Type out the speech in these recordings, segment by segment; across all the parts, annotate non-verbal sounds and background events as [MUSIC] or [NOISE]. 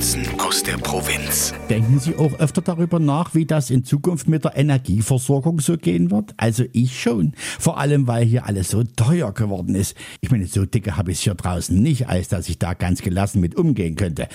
Notizen aus der Provinz. Denken Sie auch öfter darüber nach, wie das in Zukunft mit der Energieversorgung so gehen wird? Also ich schon. Vor allem, weil hier alles so teuer geworden ist. Ich meine, so dicke habe ich es hier draußen nicht, als dass ich da ganz gelassen mit umgehen könnte.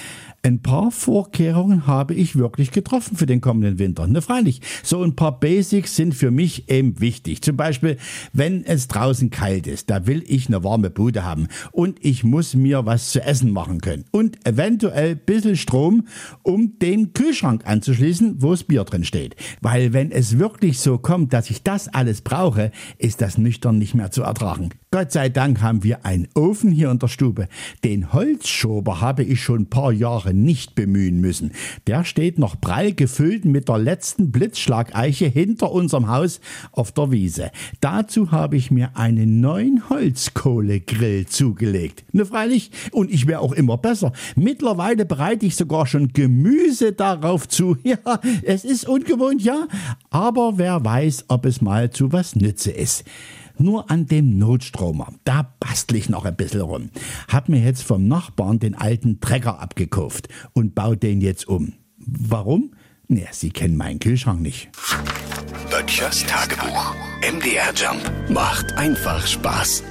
Ein paar Vorkehrungen habe ich wirklich getroffen für den kommenden Winter. Ne, freilich, so ein paar Basics sind für mich eben wichtig. Zum Beispiel, wenn es draußen kalt ist, da will ich eine warme Bude haben und ich muss mir was zu essen machen können. Und eventuell bisschen Strom, um den Kühlschrank anzuschließen, wo das Bier drin steht. Weil wenn es wirklich so kommt, dass ich das alles brauche, ist das nüchtern nicht mehr zu ertragen. Gott sei Dank haben wir einen Ofen hier in der Stube. Den Holzschober habe ich schon ein paar Jahre nicht bemühen müssen. Der steht noch prall gefüllt mit der letzten Blitzschlageiche hinter unserem Haus auf der Wiese. Dazu habe ich mir einen neuen Holzkohlegrill zugelegt. Ne, freilich. Und ich wäre auch immer besser. Mittlerweile bereite ich sogar schon Gemüse darauf zu. [LAUGHS] Ja, es ist ungewohnt, ja. Aber wer weiß, ob es mal zu was Nütze ist. Nur an dem Notstromer, da bastel ich noch ein bisschen rum. Hab mir jetzt vom Nachbarn den alten Trecker abgekauft und baue den jetzt um. Warum? Ne, Sie kennen meinen Kühlschrank nicht. Böttchers Tagebuch. MDR Jump macht einfach Spaß.